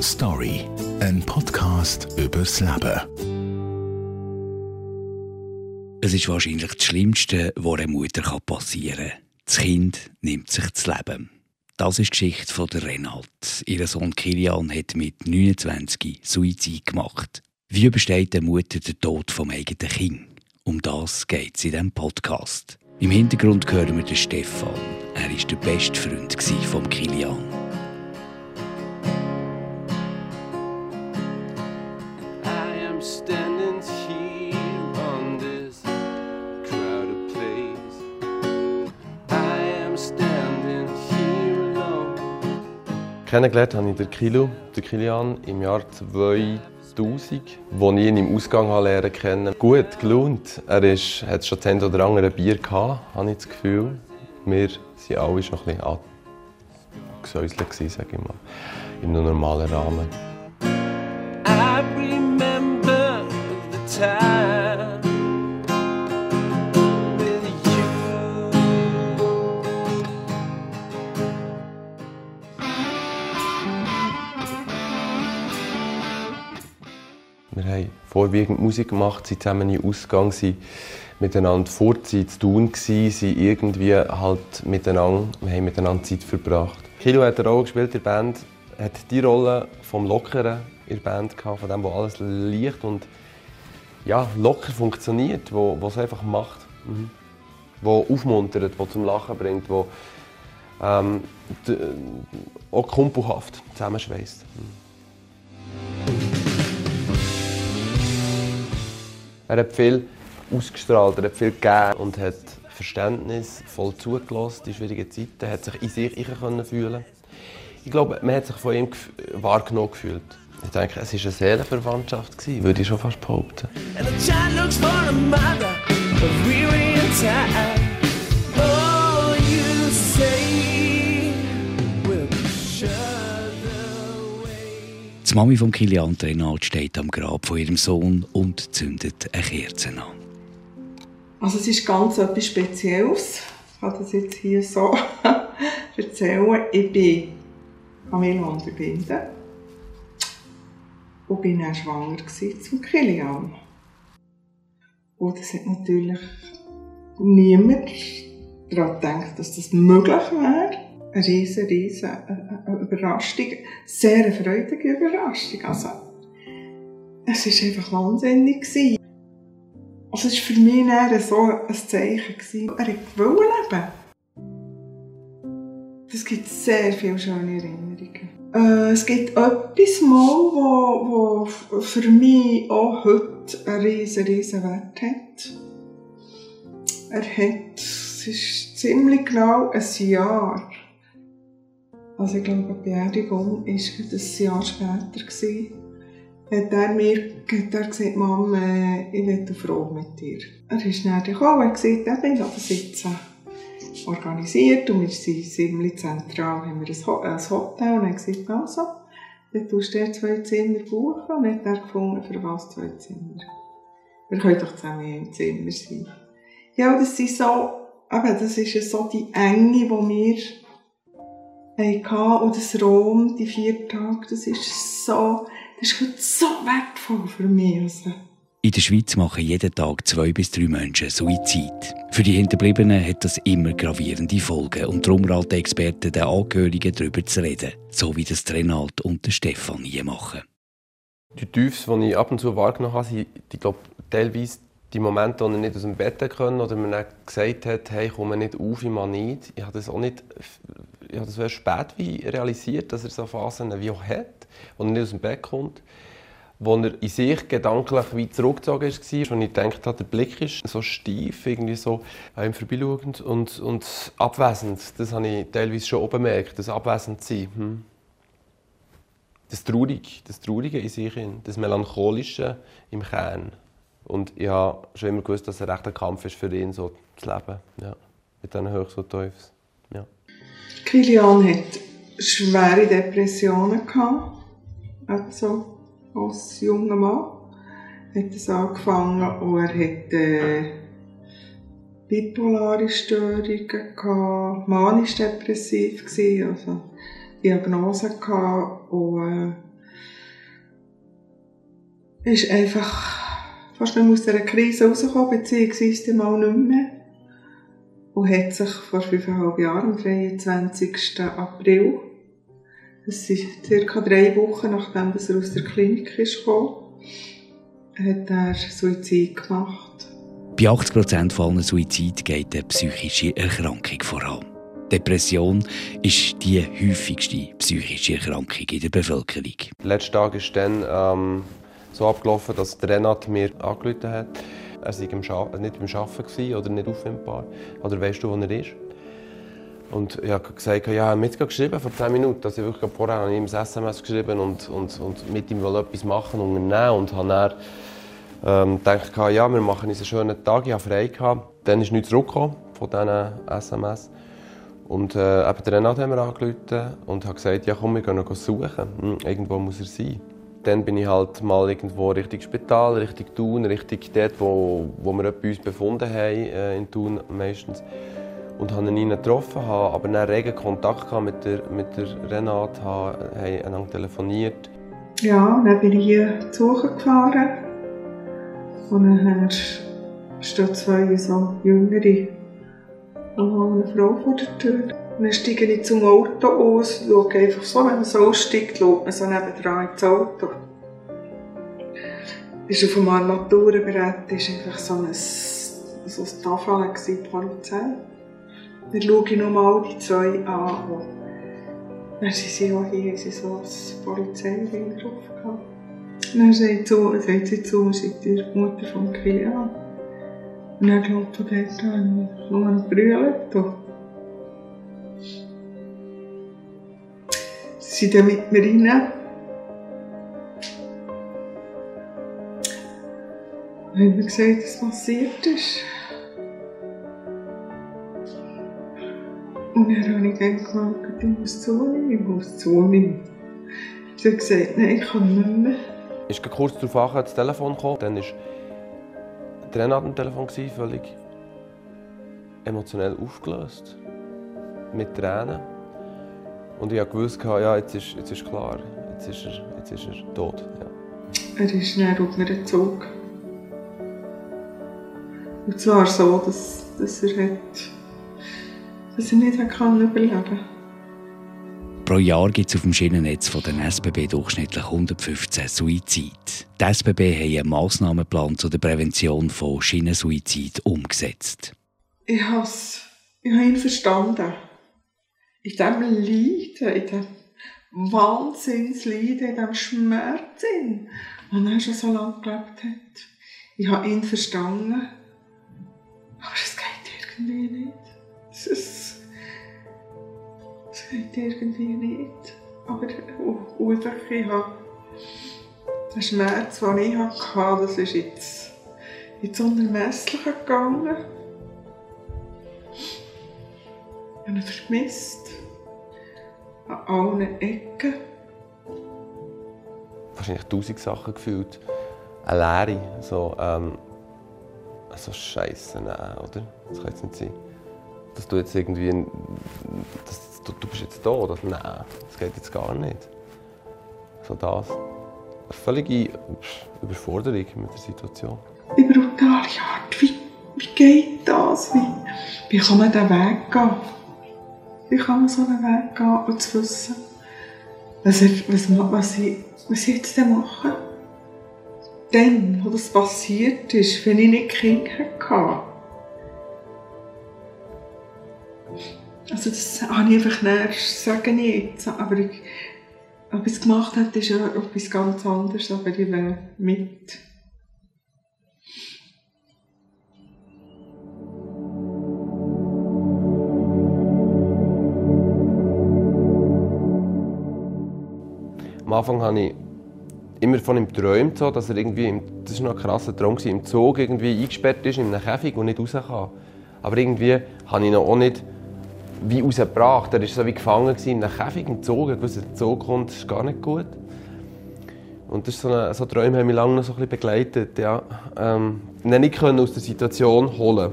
Story, ein Podcast übers Leben. Es ist wahrscheinlich das Schlimmste, was einer Mutter passieren kann. Das Kind nimmt sich das Leben. Das ist die Geschichte von Renate. Ihr Sohn Kilian hat mit 29 Suizid gemacht. Wie übersteht der Mutter den Tod vom eigenen Kind? Um das geht es in diesem Podcast. Im Hintergrund hören wir den Stefan. Er war der beste Freund von Kilian. Kennengelernt habe ich den Kilo, den Kilian, im Jahr 2000, als ich ihn im Ausgang lernen kennen. Gut gelohnt. Er ist, hat schon das oder andere Bier gehabt, habe ich das Gefühl. Wir waren alle schon ein bisschen angesäuselt, sage ich mal, in einem normalen Rahmen. Vorwiegend Musik gemacht, sind zusammen in Ausgang, sind miteinander fort, sind zu tun gewesen, sind irgendwie halt miteinander, wir haben miteinander Zeit verbracht. Kilo hat eine Rolle gespielt in der Band, hat die Rolle vom Lockeren in der Band gehabt, von dem, wo alles leicht und ja, locker funktioniert, wo, wo es einfach macht, mhm. wo aufmuntert, wo zum Lachen bringt, wo ähm, auch kumpelhaft zusammenschweißt. Mhm. Er hat viel ausgestrahlt, er hat viel gegeben und hat Verständnis voll zugelassen, die schwierigen Zeiten, hat sich in sich können fühlen. Ich glaube, man hat sich von ihm wahrgenommen gefühlt. Ich denke, es war eine Seelenverwandtschaft, würde ich schon fast behaupten. Die Mami von Kilian Renald steht am Grab von ihrem Sohn und zündet eine Kerze an. Also es ist ganz etwas Spezielles. Ich kann das jetzt hier so erzählen. Ich bin Camilla unterbinden und bin dann schwanger zum Kilian. Und es hat natürlich niemand daran gedacht, dass das möglich wäre eine riesen, riesen äh, äh, Überraschung. Sehr eine freudige Überraschung. Also, es war einfach wahnsinnig. Also, es war für mich eher so ein Zeichen. Gewesen. Er wollte leben. Es gibt sehr viele schöne Erinnerungen. Äh, es gibt etwas mal, wo für mich auch heute einen riesen, riesen Wert hat. Er hat, es ist ziemlich genau ein Jahr also ich glaube, die Beerdigung war ein Jahr später. Hat er mir hat er gesagt, Mom, äh, ich eine Frau mit dir. Er ist dann gekommen und hat gesagt, ich habe das jetzt organisiert und wir sind ziemlich zentral, haben wir ein Hotel und er gesagt, also, dann tust du zwei Zimmer buchen und hat er gefunden, für was zwei Zimmer. Wir können doch zusammen einem Zimmer sein. Ja, das ist so, aber das ist so die Enge, die wir hatten. Und das Rom, die vier Tage, das ist so, das ist so wertvoll für mich. Also. In der Schweiz machen jeden Tag zwei bis drei Menschen Suizid. Für die Hinterbliebenen hat das immer gravierende Folgen und darum raten Experten den Angehörigen darüber zu reden, so wie das Renat und der Stefan hier machen. Die Tiefs, die ich ab und zu wahrgenommen habe, sind ich glaube, teilweise die Momente, wo er nicht aus dem Bett können oder mir gesagt hat, hey, komme nicht auf, ich mache nicht. Ich habe das auch nicht ich habe das erst spät wie realisiert, dass er so Phasen wie auch hat, wo er nicht aus dem Bett kommt, wo er in sich gedanklich wie zurückgezogen war und ich gedacht habe, der Blick ist so steif, irgendwie so an ihm vorbeischauend und, und abwesend. Das habe ich teilweise schon auch bemerkt, das abwesend sein. Hm. Das Traurige, das Traurige in sich, das Melancholische im Kern. Und ich habe schon immer gewusst, dass es ein rechter Kampf ist für ihn, so zu leben. Ja. Mit diesen Höchst und Teufels. Ja. Kilian hat schwere Depressionen gehabt, also als junger Mann. Hat es angefangen und er hat, äh, bipolare Störungen, manisch-depressiv also Diagnose gehabt und äh, ist einfach fast nicht aus dieser Krise rausgekommen, beziehungsweise mal nicht mehr. Und hat sich vor fünfeinhalb Jahren, am 23. April, das sind circa drei Wochen nachdem er aus der Klinik ist gekommen, hat er Suizid gemacht. Bei 80 Prozent allen Suizid geht eine psychische Erkrankung voran. Depression ist die häufigste psychische Erkrankung in der Bevölkerung. Letzten Tag ist dann ähm, so abgelaufen, dass der Renat mir angerufen hat. Er war nicht beim Arbeiten oder nicht auffindbar. Oder weißt du, wo er ist? Und ich habe gesagt, ja, ich habe mit geschrieben vor 10 Minuten. Also ich wirklich vorher habe ich ihm ein SMS geschrieben und, und, und mit ihm etwas machen unternehmen. Und habe dann ähm, gedacht, ja, wir machen uns einen schönen Tag, ich habe frei. Gehabt. Dann ist nichts zurückgekommen von diesen SMS. Und äh, eben Renat haben wir angerufen und hat gesagt, ja komm, wir gehen noch suchen. Hm, irgendwo muss er sein. Dann bin ich halt mal irgendwo Richtung Spital, Richtung Thun, Richtung dort, wo, wo wir uns befunden haben, äh, in Thun meistens. Und habe ihn getroffen, habe aber dann regen Kontakt mit der, mit der Renate, habe, einander telefoniert. Ja, dann bin ich hier zu gefahren. Und dann stehen zwei so jüngere und eine Frau vor der Tür. Und dann steige ich zum Auto aus, schaue einfach so, wenn man so aussteigt, schaut man so nebendran ins Auto. Ist auf dem Armaturenbrett ist einfach so ein, so ein Tafel, die Polizei. Dann schaue ich nochmal die zwei an. Dann sind sie auch hier, sie so als Polizeiring drauf gehabt. Dann sagt, sie zu sie ist die Mutter von Kilian. Und dann glaubt er dort an, nur ein Brüllen. Sie sind dann mit mir rein. Haben mir gesagt, was passiert ist. Und dann habe ich gesagt, ich muss zunehmen, ich muss zunehmen. Sie hat gesagt, nein, ich kann nicht mehr. Ich bin kurz darauf an, das Telefon gekommen. Dann ist Trainer am Telefon, völlig emotionell aufgelöst. Mit Tränen. Und ich wusste, ja, jetzt ist, jetzt ist klar, jetzt ist er, jetzt ist er tot. Ja. Er ist schnell auf einen Zug. Und zwar so, dass, dass, er, hat, dass er nicht überleben konnte. Pro Jahr gibt es auf dem Schienennetz von den SBB durchschnittlich 115 Suizide. Die SBB haben einen Massnahmenplan zur Prävention von Schienensuizid umgesetzt. Ich habe ich habe ihn verstanden. In diesem Leiden, in diesem Wahnsinnsleiden, in diesem Schmerz, den er schon so lange gelebt hat. Ich habe ihn verstanden. Aber es geht irgendwie nicht. Es ist geht irgendwie nicht. Aber einfach, ich habe den Schmerz, den ich hatte, das ist jetzt ins Unermessliche gegangen. Ich habe ihn vermisst. An allen Ecken. Wahrscheinlich tausend Sachen gefühlt. Eine Leere. So, ähm, so Scheiße, nein, oder? Das kann jetzt nicht sein. Dass du jetzt irgendwie. Dass du, du bist jetzt da. Oder? Nein, das geht jetzt gar nicht. So das. Eine völlige Überforderung mit der Situation. Die brutale Art. Wie, wie geht das? Wie, wie kann man diesen Weg gehen? Wie kann so einen Weg gehen und zu wissen, was, was, was, ich, was ich jetzt machen Dann, wo das passiert ist, wenn ich nicht Kinder hatte, Also das habe ich einfach nicht, sage ich jetzt. Aber ich, ob ich es gemacht habe, ist ja etwas ganz anderes, aber ich wäre mit. Am Anfang habe ich immer von ihm geträumt, dass er irgendwie, im, das war noch ein krasser Traum, im Zug irgendwie eingesperrt ist in einem Käfig und nicht raus kann. Aber irgendwie habe ich noch auch nicht wie rausgebracht. Er war so wie gefangen in einem Käfig im Zug. Ich wusste, der Zug kommt, ist gar nicht gut. Und das ist so, eine, so Träume haben mich lange noch so ein bisschen begleitet. Ja. Ähm, nicht können aus der Situation holen.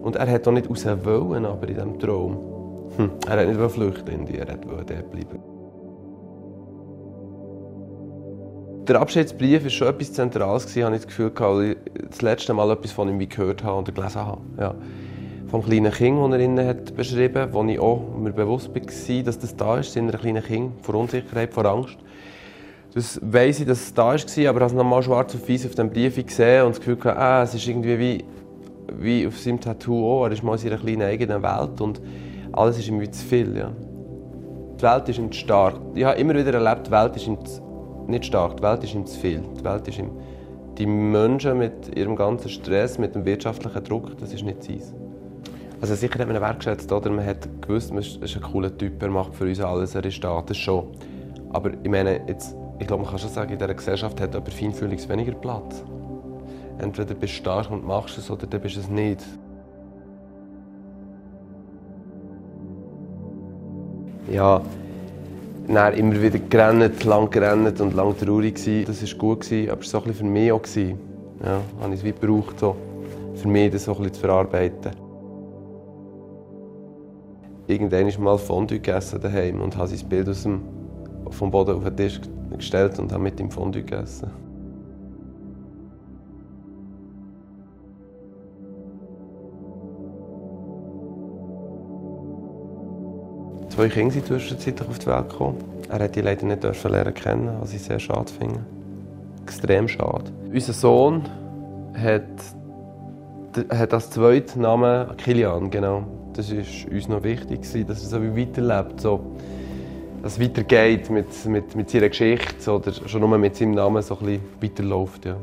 Und er hat auch nicht raus wollen, aber in diesem Traum. Hm. Er hat nicht flüchten in er wollte dort bleiben. Der Abschiedsbrief war schon etwas Zentrales, gewesen, ich das Gefühl, weil ich das letzte Mal etwas von ihm gehört habe oder gelesen habe. Ja. Vom kleinen Kind, das er innen hat beschrieben hat, wo ich auch mir bewusst war, dass das da ist, in einem kleinen Kind, vor Unsicherheit, vor Angst. Das weiss ich, dass es da war, aber ich habe es nochmal schwarz auf weiß auf dem Brief gesehen und das Gefühl gehabt, ah, es ist irgendwie wie, wie auf seinem Tattoo auch. Er ist mal in seiner kleinen eigenen Welt und alles ist ihm wie zu viel. Ja. Die Welt ist ihm zu stark. Ich habe immer wieder erlebt, die Welt ist ihm zu nicht stark. Die Welt ist ihm zu viel. Die Welt ist ihm die Menschen mit ihrem ganzen Stress, mit dem wirtschaftlichen Druck, das ist nicht sein. Also sicher hat man ihn wertgeschätzt, oder? Man hat gewusst, man ist ein cooler Typ, er macht für uns alles, er ist da, das schon. Aber ich meine, jetzt, ich glaube, man kann schon sagen, in dieser Gesellschaft hat jemand feinfühlig weniger Platz. Entweder bist du stark und machst es, oder dann bist du es nicht. Ja, dann immer wieder gerannt, lang gerannt und lang traurig gewesen. Das war gut, gewesen, aber es war so für mich auch. Gewesen. Ja, habe ich es wie gebraucht, so, für mich das so ein bisschen zu verarbeiten. Irgendwann ist mal Fondue gegessen daheim und habe sein Bild aus dem, vom Boden auf den Tisch gestellt und habe mit ihm Fondue gegessen. Zwei Kinder sind zwischenzeitlich auf die Welt gekommen. Er hat die leider nicht lernen kennen, was ich sehr schade finde. Extrem schade. Unser Sohn hat, hat als zweiten Namen Kilian, genau. Das war uns noch wichtig, dass er so weiterlebt. So, dass es weitergeht mit, mit, mit seiner Geschichte oder schon nur mit seinem Namen so weiterläuft. Ja.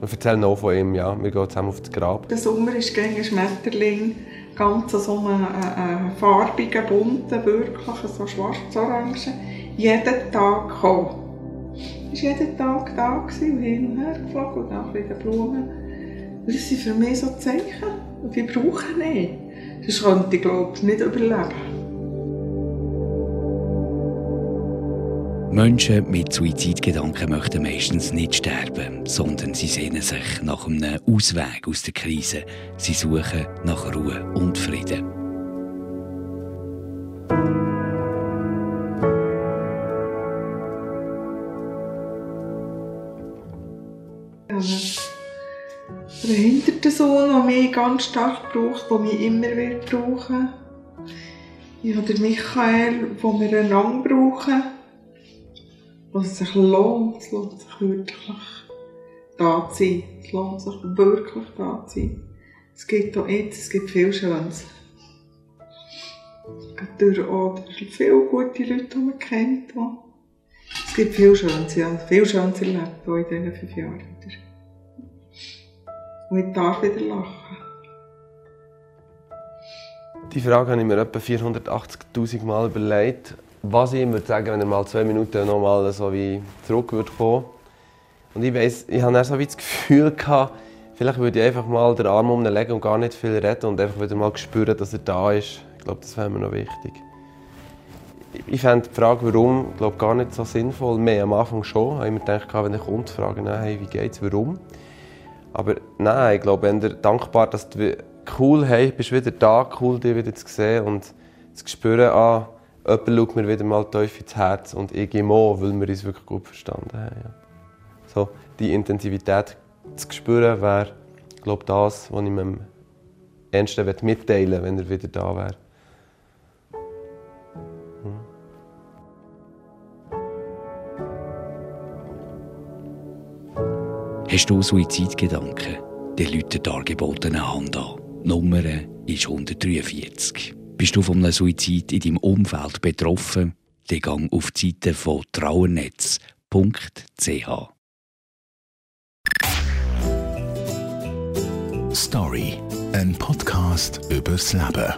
Wir erzählen noch von ihm, ja. Wir gehen zusammen auf das Grab. Der Sommer ist gegen Schmetterling ganz so einen, einen, farbigen, bunten, wirklich so schwarz-orange, jeden Tag gekommen. Er war jeden Tag da und hin und her geflogen und nach wieder Blumen. Das sind für mich so Zeichen und die brauche ich nicht. Sonst könnte ich, glaube ich, nicht überleben. Menschen mit Suizidgedanken möchten meistens nicht sterben, sondern sie sehnen sich nach einem Ausweg aus der Krise. Sie suchen nach Ruhe und Frieden. Der behinderte Sohn, der mich ganz stark braucht, der mich immer wird brauchen. Ich habe Michael, den wir einander brauchen was es sich lohnt, es lohnt sich wirklich da zu sein. Es lohnt sich wirklich da zu sein. Es gibt auch jetzt, es gibt viel Schönes. Durch auch viele gute Leute, die man kennt. Es gibt viel Schönes, ja, viel Schönes erlebt in diesen fünf Jahren. Und ich darf wieder lachen. Die Frage habe ich mir etwa 480'000 Mal überlegt was ich ihm würde sagen, wenn er mal zwei Minuten noch mal so wie zurück würde kommen. Und ich weiss, ich habe so wie das Gefühl gehabt, vielleicht würde ich einfach mal den Arm um legen und gar nicht viel reden und einfach wieder mal spüren, dass er da ist. Ich glaube, das wäre mir noch wichtig. Ich fände die Frage, warum, glaube gar nicht so sinnvoll. Mehr am Anfang schon. Ich habe mir gedacht, wenn er kommt, fragen, hey, wie geht's, warum? Aber nein, ich glaube, wenn er dankbar, dass du cool, hey, bist wieder da, cool, dich wieder zu sehen und zu spüren, ah, jemand schaut mir wieder mal tief ins Herz und ich gehe mal, weil wir uns wirklich gut verstanden haben. Ja. So, die Intensivität zu spüren, wäre, glaube das, was ich mir am ernsten mitteilen möchte, wenn er wieder da wäre. Hm. Hast du Suizidgedanken? Dann läutet die dargebotene Hand an. Die Nummer ist 143. Bist du von einem Suizid in deinem Umfeld betroffen? Dann gang auf die Seite von trauernetz.ch. Story, ein Podcast übers Leben.